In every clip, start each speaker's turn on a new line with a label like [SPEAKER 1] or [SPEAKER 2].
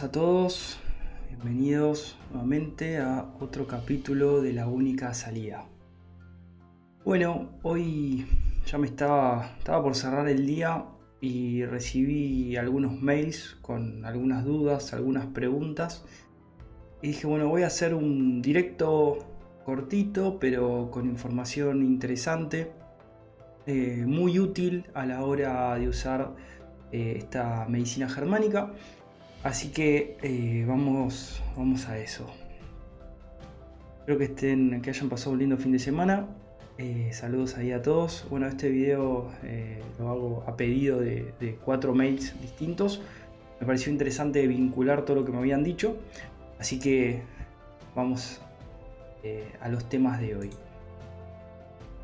[SPEAKER 1] buenas a todos. Bienvenidos nuevamente a otro capítulo de La Única Salida. Bueno, hoy ya me estaba, estaba por cerrar el día y recibí algunos mails con algunas dudas, algunas preguntas. Y dije, bueno, voy a hacer un directo cortito, pero con información interesante, eh, muy útil a la hora de usar eh, esta medicina germánica. Así que eh, vamos, vamos a eso. Espero que estén, que hayan pasado un lindo fin de semana. Eh, saludos ahí a todos. Bueno, este video lo hago a pedido de, de, cuatro mails distintos. Me pareció interesante vincular todo lo que me habían dicho. Así que vamos a los temas de hoy.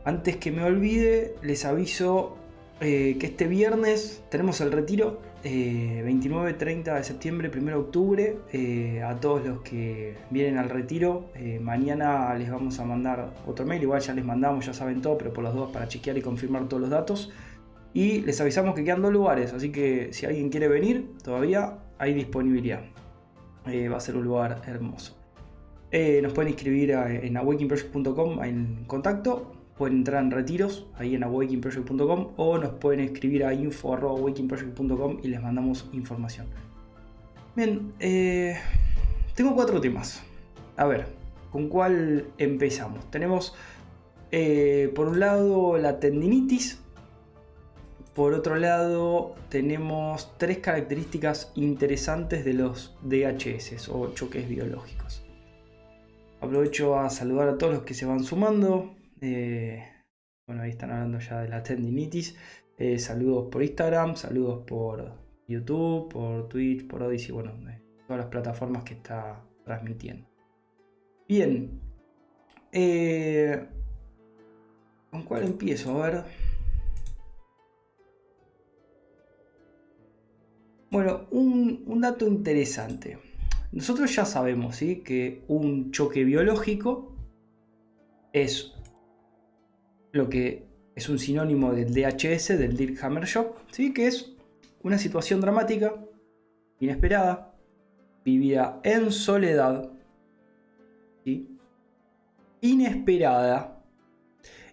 [SPEAKER 1] Antes que me olvide, les aviso que este viernes tenemos el retiro 29, eh, 30 de septiembre, 1 de octubre, eh, a todos los que vienen al retiro. Eh, mañana les vamos a mandar otro mail, igual ya les mandamos, ya saben todo, pero por los dos para chequear y confirmar todos los datos. Y les avisamos que quedan dos lugares, así que si alguien quiere venir, todavía hay disponibilidad. va a ser un lugar hermoso. nos pueden inscribir en awakeningproject.com en contacto pueden entrar en retiros ahí en awakeningproject.com o nos pueden escribir a info.awakeningproject.com y les mandamos información. Bien, eh, tengo cuatro temas. A ver, ¿con cuál empezamos? Tenemos eh, por un lado la tendinitis. Por otro lado, tenemos tres características interesantes de los DHS o choques biológicos. Aprovecho a saludar a todos los que se van sumando. Eh, bueno, ahí están hablando ya de la tendinitis. Eh, saludos por Instagram, saludos por YouTube, por Twitch, por Odyssey, bueno, todas las plataformas que está transmitiendo. Bien. Eh, ¿Con cuál empiezo? A ver. Bueno, un, un dato interesante. Nosotros ya sabemos ¿sí? que un choque biológico es lo que es un sinónimo del DHS, del Dirk Hammer Shock, ¿sí? que es una situación dramática, inesperada, vivida en soledad, inesperada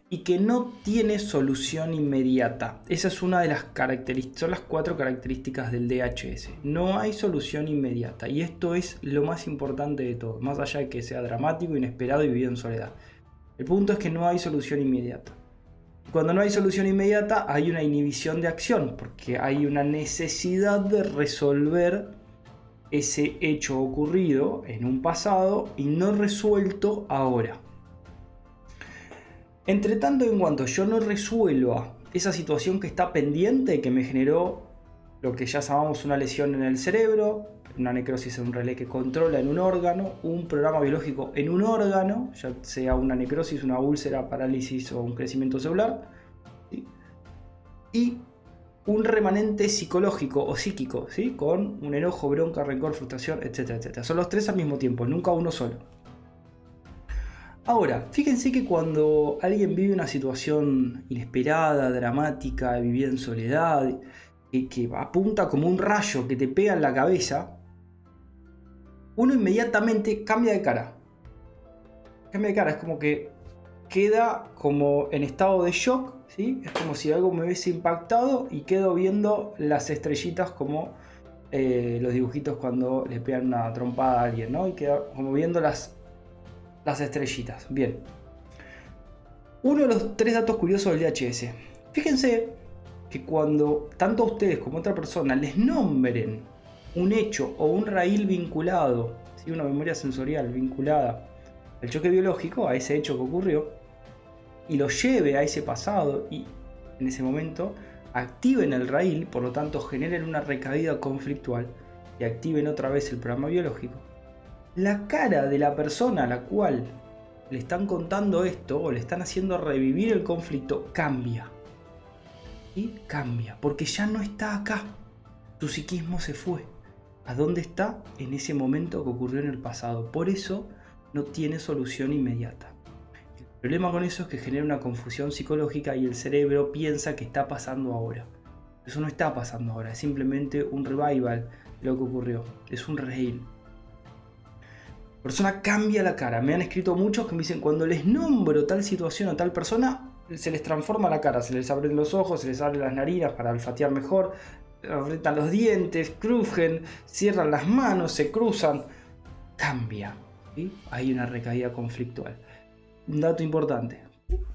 [SPEAKER 1] y que no tiene solución inmediata. Esa es una de las características, son las cuatro características del DHS. No hay solución inmediata y esto es lo más importante de todo, más allá de que sea dramático, inesperado y vivido en soledad. El punto es que no hay solución inmediata. Cuando no hay solución inmediata hay una inhibición de acción, porque hay una necesidad de resolver ese hecho ocurrido en un pasado y no resuelto ahora. Entre tanto, en cuanto yo no resuelva esa situación que está pendiente, que me generó lo que ya llamamos una lesión en el cerebro, una necrosis en un relé que controla en un órgano, un programa biológico en un órgano, ya sea una necrosis, una úlcera, parálisis o un crecimiento celular, y un remanente psicológico o psíquico, ¿sí? con un enojo, bronca, rencor, frustración, etcétera, etcétera. Son los tres al mismo tiempo, nunca uno solo. Ahora, fíjense que cuando alguien vive una situación inesperada, dramática, vivir en soledad, que apunta como un rayo que te pega en la cabeza, uno inmediatamente cambia de cara. Cambia de cara, es como que queda como en estado de shock, ¿sí? Es como si algo me hubiese impactado y quedo viendo las estrellitas como eh, los dibujitos cuando le pegan una trompada a alguien, ¿no? Y queda como viendo las, las estrellitas. Bien. Uno de los tres datos curiosos del DHS. Fíjense que cuando tanto ustedes como otra persona les nombren un hecho o un raíl vinculado, ¿sí? una memoria sensorial vinculada al choque biológico, a ese hecho que ocurrió, y lo lleve a ese pasado y en ese momento activen el raíl, por lo tanto generen una recaída conflictual y activen otra vez el programa biológico, la cara de la persona a la cual le están contando esto o le están haciendo revivir el conflicto cambia. Y cambia, porque ya no está acá. Tu psiquismo se fue a dónde está en ese momento que ocurrió en el pasado. Por eso no tiene solución inmediata. El problema con eso es que genera una confusión psicológica y el cerebro piensa que está pasando ahora. Eso no está pasando ahora, es simplemente un revival lo que ocurrió. Es un reír. La persona cambia la cara. Me han escrito muchos que me dicen, cuando les nombro tal situación o tal persona, se les transforma la cara, se les abren los ojos, se les abren las narinas para olfatear mejor, apretan los dientes, crujen, cierran las manos, se cruzan. Cambia. Hay una recaída conflictual. Un dato importante.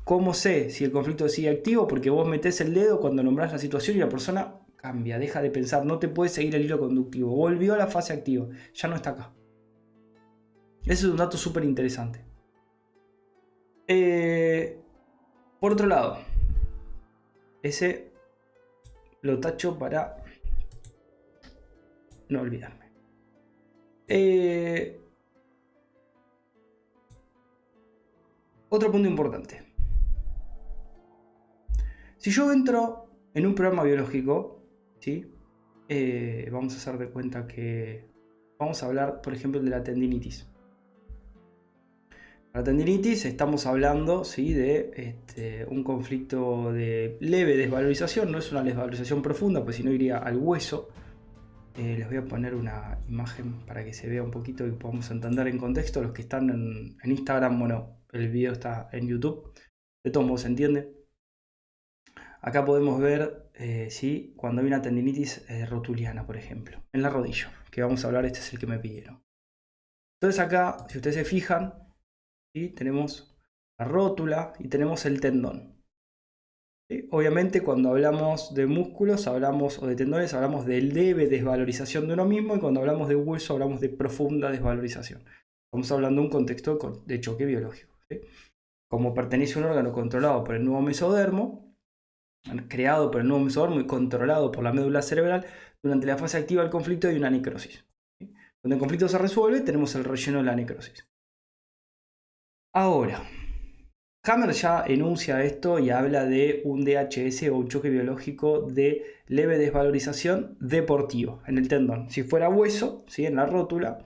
[SPEAKER 1] ¿Cómo sé si el conflicto sigue activo? Porque vos metés el dedo cuando nombrás la situación y la persona cambia, deja de pensar, no te puede seguir el hilo conductivo. Volvió a la fase activa, ya no está acá. Ese es un dato súper interesante. Eh, por otro lado, ese lo tacho para no olvidarme. Eh, otro punto importante. Si yo entro en un programa biológico, ¿sí? Eh, vamos a hacer de cuenta que vamos a hablar, por ejemplo, de la tendinitis. La tendinitis estamos hablando ¿sí? de este, un conflicto de leve desvalorización, no es una desvalorización profunda, pues si no iría al hueso. Eh, les voy a poner una imagen para que se vea un poquito y podamos entender en contexto. Los que están en, Instagram, bueno, el video está en YouTube. De todos modos se entiende. Acá podemos ver eh, cuando hay una tendinitis eh, rotuliana, por ejemplo, en la rodilla, que vamos a hablar, este es el que me pidieron. Entonces acá, si ustedes se fijan, tenemos la rótula y tenemos el tendón. Obviamente cuando hablamos de músculos hablamos, o de tendones hablamos de leve desvalorización de uno mismo y cuando hablamos de hueso hablamos de profunda desvalorización. Estamos hablando de un contexto de choque biológico. Como pertenece a un órgano controlado por el nuevo mesodermo, creado por el nuevo mesodermo y controlado por la médula cerebral, durante la fase activa del conflicto hay una necrosis. Cuando el conflicto se resuelve tenemos el relleno de la necrosis. Ahora, Hammer ya enuncia esto y habla de un DHS o un choque biológico de leve desvalorización deportivo en el tendón. Si fuera hueso, ¿sí? en la rótula,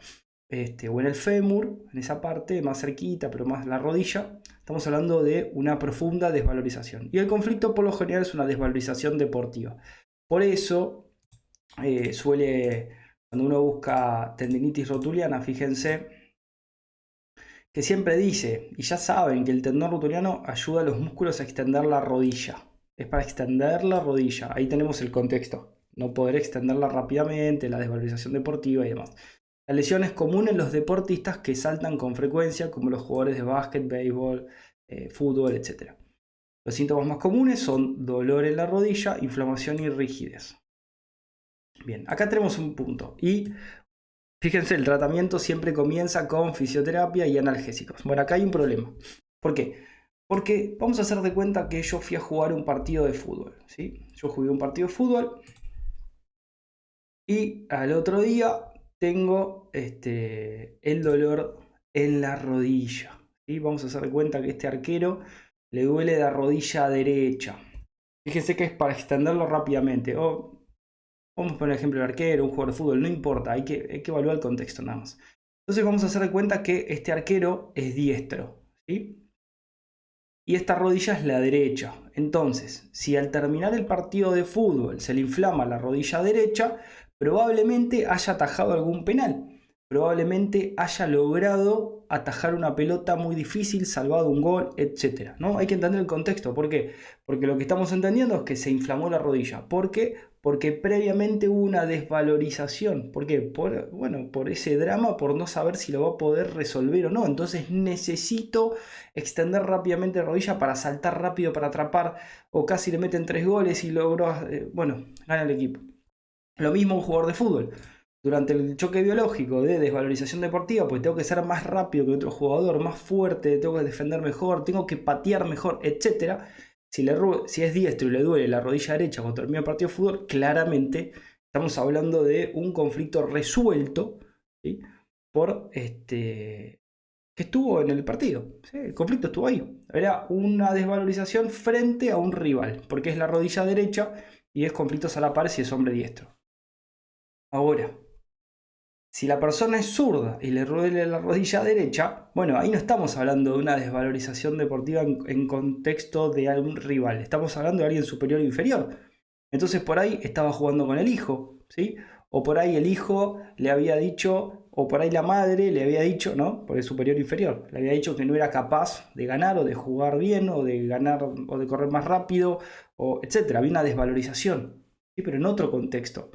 [SPEAKER 1] este, o en el fémur, en esa parte más cerquita, pero más la rodilla, estamos hablando de una profunda desvalorización. Y el conflicto por lo general es una desvalorización deportiva. Por eso eh, suele, cuando uno busca tendinitis rotuliana, fíjense, que siempre dice, y ya saben que el tendón rotuliano ayuda a los músculos a extender la rodilla. Es para extender la rodilla. Ahí tenemos el contexto. No poder extenderla rápidamente, la desvalorización deportiva y demás. La lesión es común en los deportistas que saltan con frecuencia, como los jugadores de básquet, béisbol, eh, fútbol, etc. Los síntomas más comunes son dolor en la rodilla, inflamación y rigidez. Bien, acá tenemos un punto. Y Fíjense, el tratamiento siempre comienza con fisioterapia y analgésicos. Bueno, acá hay un problema. ¿Por qué? Porque vamos a hacer de cuenta que yo fui a jugar un partido de fútbol. ¿sí? Yo jugué un partido de fútbol y al otro día tengo este, el dolor en la rodilla. ¿sí? Vamos a hacer de cuenta que este arquero le duele la rodilla derecha. Fíjense que es para extenderlo rápidamente. O Vamos a poner ejemplo el arquero, un jugador de fútbol, no importa, hay que, evaluar el contexto nada más. Entonces vamos a hacer de cuenta que este arquero es diestro, ¿sí? Y esta rodilla es la derecha. Entonces, si al terminar el partido de fútbol se le inflama la rodilla derecha, probablemente haya atajado algún penal probablemente haya logrado atajar una pelota muy difícil, salvado un gol, etc. ¿no? Hay que entender el contexto. ¿Por qué? Porque lo que estamos entendiendo es que se inflamó la rodilla. ¿Por qué? Porque previamente hubo una desvalorización. ¿Por qué? Por, bueno, por ese drama, por no saber si lo va a poder resolver o no. Entonces necesito extender rápidamente la rodilla para saltar rápido, para atrapar, o casi le meten tres goles y logró, eh, bueno, gana el equipo. Lo mismo un jugador de fútbol durante el choque biológico de desvalorización deportiva, pues tengo que ser más rápido que otro jugador, más fuerte, tengo que defender mejor, tengo que patear mejor, etc. Si, le, si es diestro y le duele la rodilla derecha cuando termina el partido de fútbol, claramente estamos hablando de un conflicto resuelto por este que estuvo en el partido. El conflicto estuvo ahí. Era una desvalorización frente a un rival, porque es la rodilla derecha y es conflictos a la par si es hombre diestro. Ahora, si la persona es zurda y le duele la rodilla derecha, bueno, ahí no estamos hablando de una desvalorización deportiva en, contexto de algún rival, estamos hablando de alguien superior o inferior. Entonces por ahí estaba jugando con el hijo, ¿sí? o por ahí el hijo le había dicho, o por ahí la madre le había dicho, ¿no? Por el superior inferior, le había dicho que no era capaz de ganar o de jugar bien o de ganar o de correr más rápido, o etcétera. Había una desvalorización, pero en otro contexto.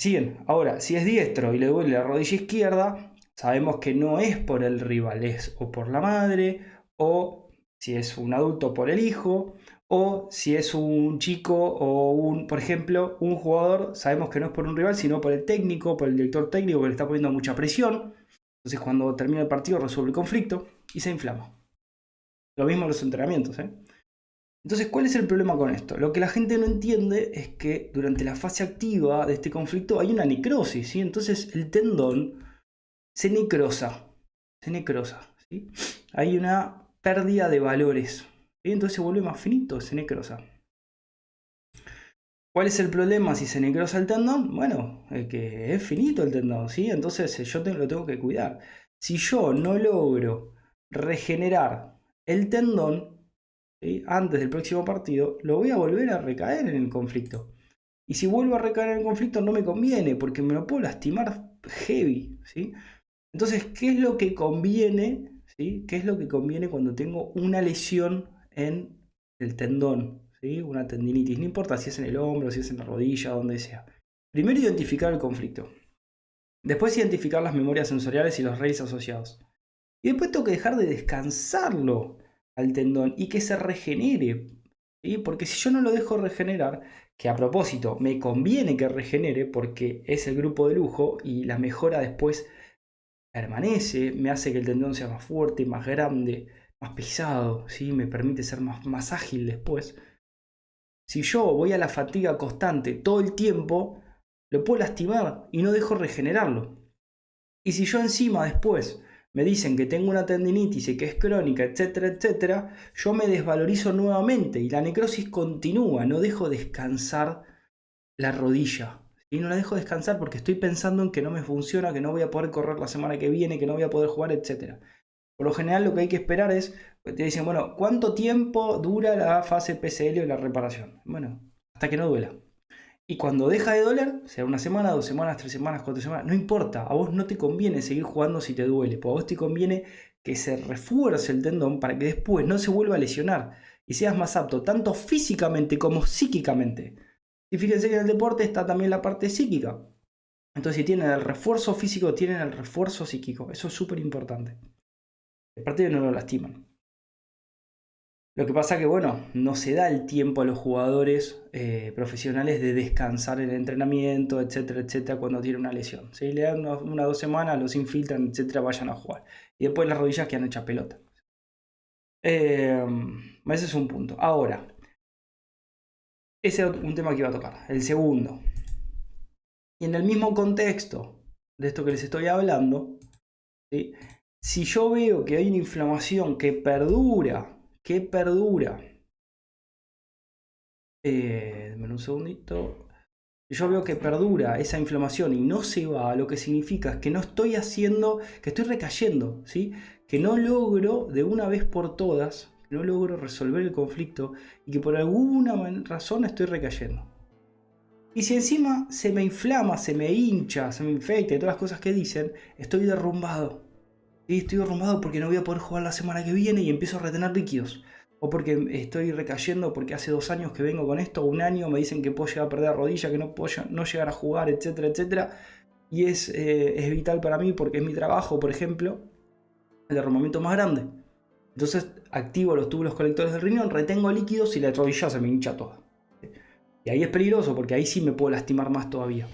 [SPEAKER 1] Siguen, ahora, si es diestro y le duele la rodilla izquierda, sabemos que no es por el rival, es o por la madre, o si es un adulto por el hijo, o si es un chico o un, por ejemplo, un jugador, sabemos que no es por un rival, sino por el técnico, por el director técnico que le está poniendo mucha presión. Entonces cuando termina el partido resuelve el conflicto y se inflama. Lo mismo en los entrenamientos. ¿eh? Entonces, ¿cuál es el problema con esto? Lo que la gente no entiende es que durante la fase activa de este conflicto hay una necrosis. ¿sí? Entonces el tendón se necrosa. Se necrosa. ¿sí? Hay una pérdida de valores. Y entonces se vuelve más finito, se necrosa. ¿Cuál es el problema si se necrosa el tendón? Bueno, que es finito el tendón, ¿sí? Entonces yo lo tengo que cuidar. Si yo no logro regenerar el tendón antes del próximo partido, lo voy a volver a recaer en el conflicto. Y si vuelvo a recaer en el conflicto no me conviene porque me lo puedo lastimar heavy, ¿sí? Entonces, ¿qué es lo que conviene? ¿sí? ¿Qué es lo que conviene cuando tengo una lesión en el tendón, ¿sí? una tendinitis, no importa si es en el hombro, si es en la rodilla, donde sea. Primero identificar el conflicto. Después identificar las memorias sensoriales y los raíces asociados. Y después tengo que dejar de descansarlo al tendón y que se regenere. Porque si yo no lo dejo regenerar, que a propósito me conviene que regenere porque es el grupo de lujo y la mejora después permanece, me hace que el tendón sea más fuerte, más grande, más pesado, ¿sí? me permite ser más, más ágil después. Si yo voy a la fatiga constante todo el tiempo, lo puedo lastimar y no dejo regenerarlo. Y si yo encima después me dicen que tengo una tendinitis y que es crónica, etcétera, etcétera, yo me desvalorizo nuevamente y la necrosis continúa, no dejo descansar la rodilla. Y no la dejo descansar porque estoy pensando en que no me funciona, que no voy a poder correr la semana que viene, que no voy a poder jugar, etcétera. Por lo general lo que hay que esperar es, te dicen, bueno, ¿cuánto tiempo dura la fase PCL o la reparación? Bueno, hasta que no duela. Y cuando deja de doler, sea una semana, dos semanas, tres semanas, cuatro semanas, no importa, a vos no te conviene seguir jugando si te duele, a vos te conviene que se refuerce el tendón para que después no se vuelva a lesionar y seas más apto, tanto físicamente como psíquicamente. Y fíjense que en el deporte está también la parte psíquica. Entonces, si tienen el refuerzo físico, tienen el refuerzo psíquico. Eso es súper importante. El partido no lo lastiman. Lo que pasa que, bueno, no se da el tiempo a los jugadores eh, profesionales de descansar en el entrenamiento, etcétera, etcétera, cuando tienen una lesión. Si le dan una o dos semanas, los infiltran, etcétera, vayan a jugar. Y después las rodillas quedan hechas pelota. Eh, ese es un punto. Ahora, ese es un tema que iba a tocar. El segundo. Y en el mismo contexto de esto que les estoy hablando. Si yo veo que hay una inflamación que perdura, que perdura, eh, un segundito. Yo veo que perdura esa inflamación y no se va, lo que significa es que no estoy haciendo, que estoy recayendo, ¿sí? que no logro de una vez por todas, no logro resolver el conflicto y que por alguna razón estoy recayendo. Y si encima se me inflama, se me hincha, se me infecta y todas las cosas que dicen, estoy derrumbado estoy derrumbado porque no voy a poder jugar la semana que viene y empiezo a retener líquidos. O porque estoy recayendo porque hace dos años que vengo con esto, un año me dicen que puedo llegar a perder la rodilla, que no puedo no llegar a jugar, etcétera, etcétera. Y es, eh, es vital para mí porque es mi trabajo, por ejemplo, el derrumbamiento más grande. Entonces activo los túbulos colectores del riñón, retengo líquidos y la rodilla se me hincha toda. Y ahí es peligroso porque ahí sí me puedo lastimar más todavía.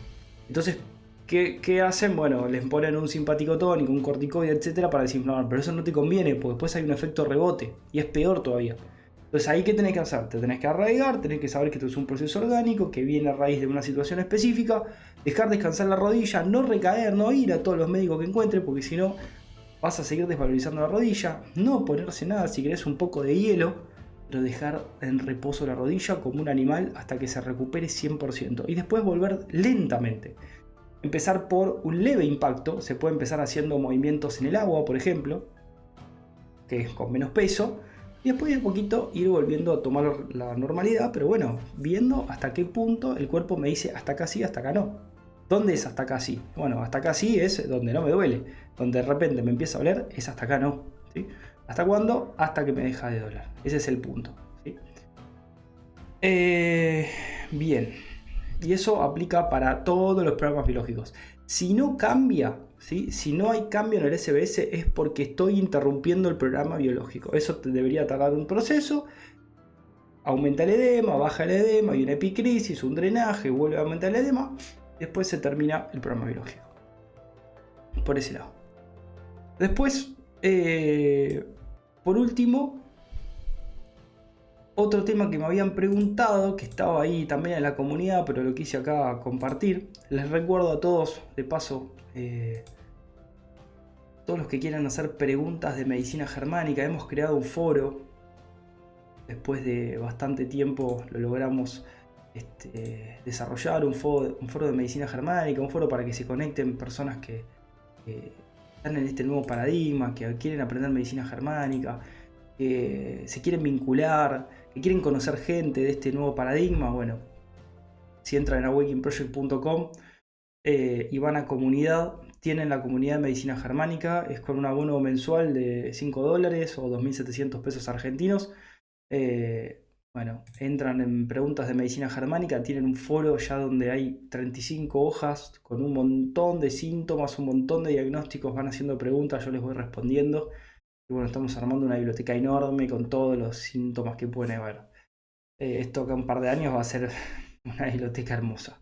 [SPEAKER 1] Entonces ¿Qué, hacen? Bueno, les ponen un simpático tónico, un corticoide, etcétera, para desinflamar. Pero eso no te conviene, porque después hay un efecto rebote. Y es peor todavía. Entonces, ahí qué tenés que hacer? Te tenés que arraigar, tenés que saber que esto es un proceso orgánico, que viene a raíz de una situación específica. Dejar descansar la rodilla, no recaer, no ir a todos los médicos que encuentres, porque si no vas a seguir desvalorizando la rodilla. No ponerse nada, si querés un poco de hielo, pero dejar en reposo la rodilla como un animal hasta que se recupere 100%. Y después volver lentamente empezar por un leve impacto, se puede empezar haciendo movimientos en el agua, por ejemplo, que es con menos peso, y después de poquito ir volviendo a tomar la normalidad, pero bueno, viendo hasta qué punto el cuerpo me dice hasta acá sí, hasta acá no. ¿Dónde es hasta acá sí? Bueno, hasta acá sí es donde no me duele. Donde de repente me empieza a doler es hasta acá no. ¿Hasta cuándo? Hasta que me deja de doler. Ese es el punto. Eh, bien. Y eso aplica para todos los programas biológicos. Si no cambia, si no hay cambio en el SBS es porque estoy interrumpiendo el programa biológico. Eso debería tardar un proceso. Aumenta el edema, baja el edema, hay una epicrisis, un drenaje, vuelve a aumentar el edema. Después se termina el programa biológico. Por ese lado. Después, eh, por último, otro tema que me habían preguntado, que estaba ahí también en la comunidad, pero lo quise acá compartir. Les recuerdo a todos, de paso, eh, todos los que quieran hacer preguntas de medicina germánica, hemos creado un foro. Después de bastante tiempo lo logramos este, desarrollar, un foro, un foro de medicina germánica, un foro para que se conecten personas que están en este nuevo paradigma, que quieren aprender medicina germánica, que se quieren vincular que quieren conocer gente de este nuevo paradigma, bueno, si entran en awakeningproject.com eh, y van a comunidad, tienen la comunidad de medicina germánica, es con un abono mensual de 5 dólares o 2.700 pesos argentinos. Eh, bueno, entran en preguntas de medicina germánica, tienen un foro ya donde hay 35 hojas con un montón de síntomas, un montón de diagnósticos, van haciendo preguntas, yo les voy respondiendo. Y bueno, estamos armando una biblioteca enorme con todos los síntomas que pueden haber. Eh, esto que un par de años va a ser una biblioteca hermosa.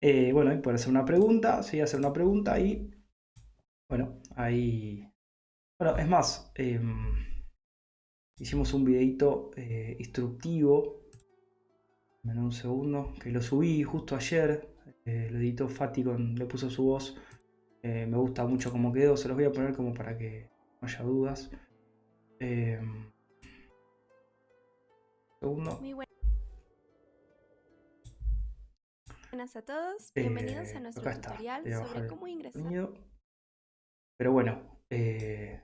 [SPEAKER 1] Eh, bueno, y puede hacer una pregunta, sí, hacer una pregunta y bueno, ahí... Bueno, es más, em, hicimos un videito eh, instructivo, en un segundo, que lo subí justo ayer, lo editó Fati, con, le puso su voz, me gusta mucho cómo quedó, se los voy a poner como para que haya dudas. Eh, segundo.
[SPEAKER 2] Muy buenas a todos, bienvenidos a eh, nuestro tutorial sobre cómo ingresar.
[SPEAKER 1] Pero bueno, eh,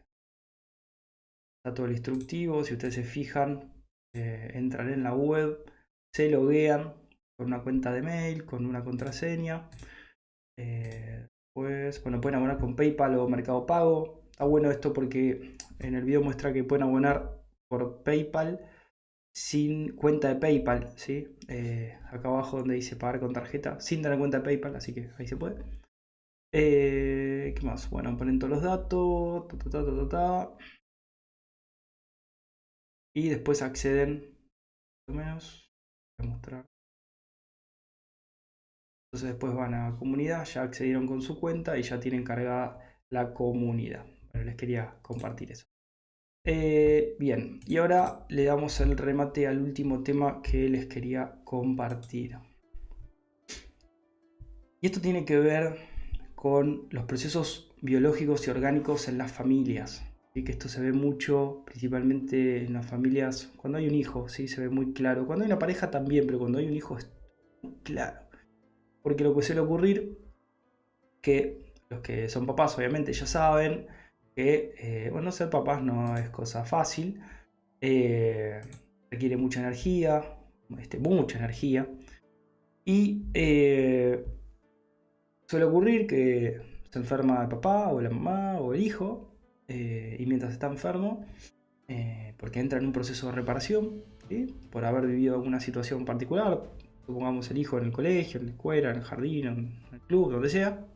[SPEAKER 1] está todo el instructivo. Si ustedes se fijan, eh, entran en la web, se loguean con una cuenta de mail, con una contraseña. pues, bueno, pueden abonar con PayPal o Mercado Pago. Está bueno esto porque en el video muestra que pueden abonar por PayPal sin cuenta de PayPal, ¿sí? Eh, acá abajo donde dice pagar con tarjeta, sin tener cuenta de PayPal, así que ahí se puede. Eh, ¿Qué más? Bueno, ponen todos los datos, y después acceden, más o menos, voy a mostrar. Entonces después van a comunidad, ya accedieron con su cuenta y ya tienen cargada la comunidad les quería compartir eso. Eh, bien, y ahora le damos el remate al último tema que les quería compartir. Y esto tiene que ver con los procesos biológicos y orgánicos en las familias. Y que esto se ve mucho, principalmente en las familias, cuando hay un hijo, ¿sí? se ve muy claro. Cuando hay una pareja también, pero cuando hay un hijo es claro. Porque lo que suele ocurrir, que los que son papás obviamente ya saben, que, eh, bueno, ser papás no es cosa fácil, eh, requiere mucha energía, este, mucha energía, y eh, suele ocurrir que se enferma el papá o la mamá o el hijo, y mientras está enfermo, porque entra en un proceso de reparación, por haber vivido alguna situación particular, supongamos el hijo en el colegio, en la escuela, en el jardín, en el club, donde sea,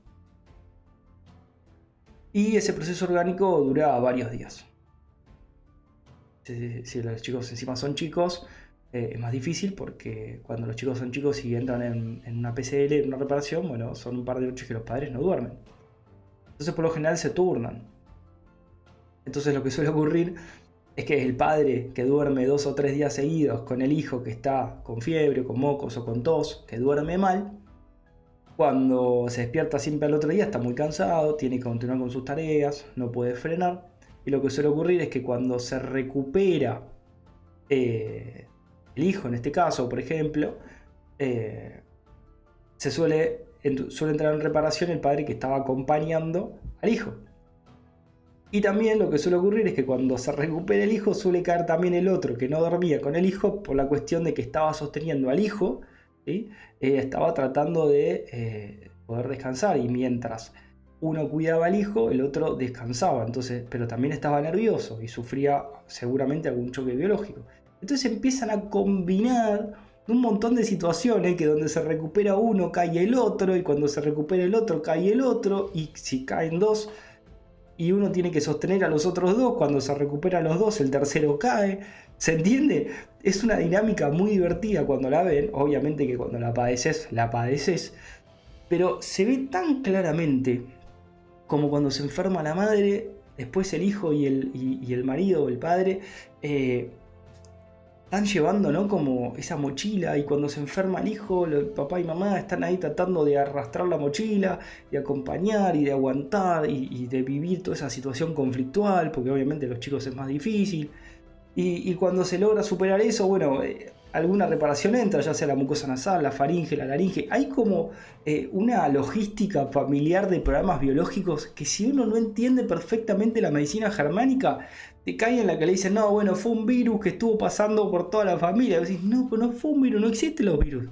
[SPEAKER 1] y ese proceso orgánico dura varios días. Si, los chicos encima son chicos, eh, es más difícil porque cuando los chicos son chicos y entran en, una PCL, en una reparación, bueno, son un par de noches que los padres no duermen. Entonces por lo general se turnan. Entonces lo que suele ocurrir es que el padre que duerme dos o tres días seguidos con el hijo que está con fiebre, con mocos o con tos, que duerme mal, cuando se despierta siempre al otro día está muy cansado, tiene que continuar con sus tareas, no puede frenar. Y lo que suele ocurrir es que cuando se recupera eh, el hijo, en este caso, por ejemplo, eh, se suele, suele entrar en reparación el padre que estaba acompañando al hijo. Y también lo que suele ocurrir es que cuando se recupera el hijo suele caer también el otro que no dormía con el hijo por la cuestión de que estaba sosteniendo al hijo ¿sí? estaba tratando de poder descansar y mientras uno cuidaba al hijo, el otro descansaba, entonces, pero también estaba nervioso y sufría seguramente algún choque biológico. Entonces empiezan a combinar un montón de situaciones que donde se recupera uno cae el otro y cuando se recupera el otro cae el otro y si caen dos y uno tiene que sostener a los otros dos, cuando se recupera los dos el tercero cae. ¿Se entiende? Es una dinámica muy divertida cuando la ven, obviamente que cuando la padeces, la padeces, pero se ve tan claramente como cuando se enferma la madre, después el hijo y el, el marido o el padre eh, están llevando ¿no? como esa mochila y cuando se enferma el hijo, el papá y mamá están ahí tratando de arrastrar la mochila, de acompañar y de aguantar y, de vivir toda esa situación conflictual, porque obviamente los chicos es más difícil. Y, cuando se logra superar eso, bueno, eh, alguna reparación entra, ya sea la mucosa nasal, la faringe, la laringe. Hay como eh, una logística familiar de programas biológicos que si uno no entiende perfectamente la medicina germánica, te cae en la que le dicen, no, bueno, fue un virus que estuvo pasando por toda la familia. Y decís, no, pero no fue un virus, no existen los virus.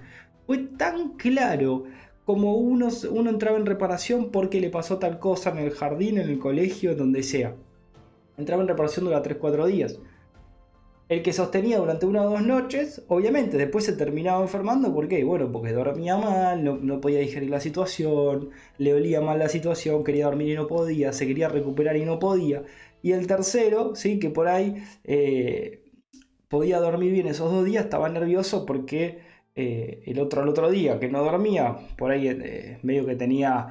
[SPEAKER 1] Fue tan claro como uno, uno entraba en reparación porque le pasó tal cosa en el jardín, en el colegio, donde sea. Entraba en reparación durante 3-4 días el que sostenía durante una o dos noches, obviamente después se terminaba enfermando, ¿por qué? Bueno, porque dormía mal, no, podía digerir la situación, le olía mal la situación, quería dormir y no podía, se quería recuperar y no podía. Y el tercero, sí, que por ahí eh, podía dormir bien esos dos días, estaba nervioso porque eh, el otro al otro día que no dormía, por ahí eh, medio que tenía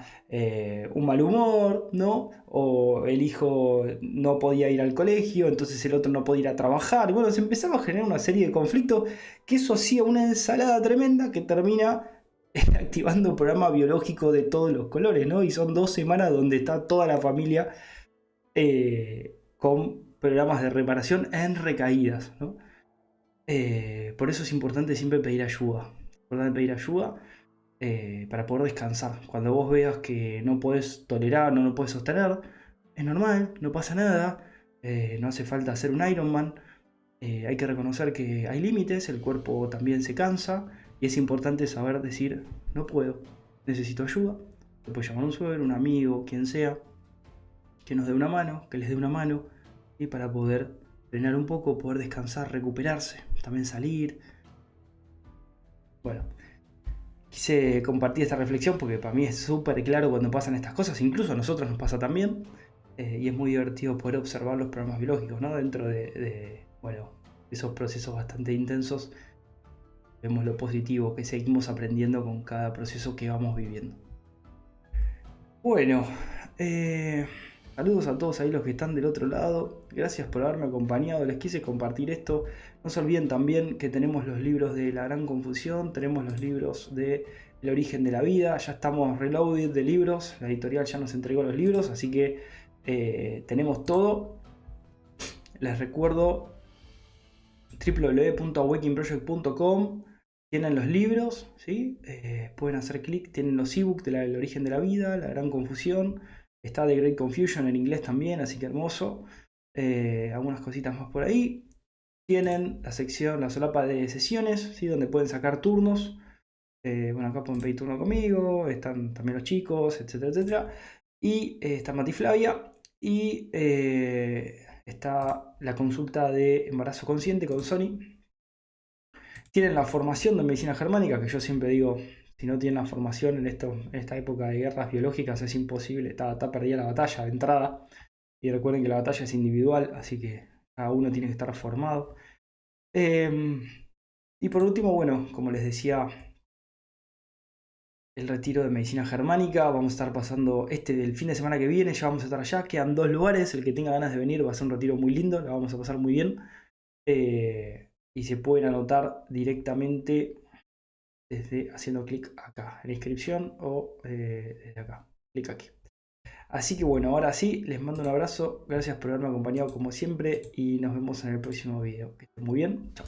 [SPEAKER 1] un mal humor, ¿no? O el hijo no podía ir al colegio, entonces el otro no podía ir a trabajar. Bueno, se empezaba a generar una serie de conflictos que eso hacía una ensalada tremenda que termina activando un programa biológico de todos los colores, ¿no? Y son dos semanas donde está toda la familia con programas de reparación en recaídas. Eh, por eso es importante siempre pedir ayuda. importante pedir ayuda eh, para poder descansar. Cuando vos veas que no puedes tolerar, no lo puedes sostener, es normal, no pasa nada. Eh, no hace falta hacer un Ironman. hay que reconocer que hay límites, el cuerpo también se cansa y es importante saber decir, no puedo, necesito ayuda. Te puedes llamar a un suegro, un amigo, quien sea, que nos dé una mano, que les dé una mano y para poder frenar un poco, poder descansar, recuperarse, también salir. Bueno, quise compartir esta reflexión porque para mí es súper claro cuando pasan estas cosas, incluso a nosotros nos pasa también, eh, y es muy divertido poder observar los programas biológicos, ¿no? Dentro de, bueno, esos procesos bastante intensos, vemos lo positivo que seguimos aprendiendo con cada proceso que vamos viviendo. Bueno, eh, Saludos a todos ahí los que están del otro lado. Gracias por haberme acompañado. Les quise compartir esto. No se olviden también que tenemos los libros de La Gran Confusión, tenemos los libros de El origen de la vida. Ya estamos reloaded de libros. La editorial ya nos entregó los libros, así que eh, tenemos todo. Les recuerdo www.awakingproject.com tienen los libros, ¿sí? Eh, pueden hacer clic, tienen los ebooks de El origen de la vida, La Gran Confusión, Está The Great Confusion en inglés también, así que hermoso. Eh, algunas cositas más por ahí. Tienen la sección, la solapa de sesiones, ¿sí? donde pueden sacar turnos. Eh, bueno, acá pueden pedir turno conmigo, están también los chicos, etcétera, etcétera. Y eh, está Mati Flavia. Y está la consulta de embarazo consciente con Sony. Tienen la formación de medicina germánica, que yo siempre digo, si no tienen la formación en, esto, esta época de guerras biológicas es imposible, está, perdida la batalla de entrada. Y recuerden que la batalla es individual, así que cada uno tiene que estar formado. Em, y por último, bueno, como les decía, el retiro de medicina germánica. Vamos a estar pasando este del fin de semana que viene, ya vamos a estar allá. Quedan dos lugares, el que tenga ganas de venir va a ser un retiro muy lindo, la vamos a pasar muy bien. Eh, y se pueden anotar directamente desde haciendo clic acá, en la inscripción o eh, desde acá, clic aquí. Así que bueno, ahora sí, les mando un abrazo, gracias por haberme acompañado como siempre y nos vemos en el próximo video. Que estén muy bien, chao.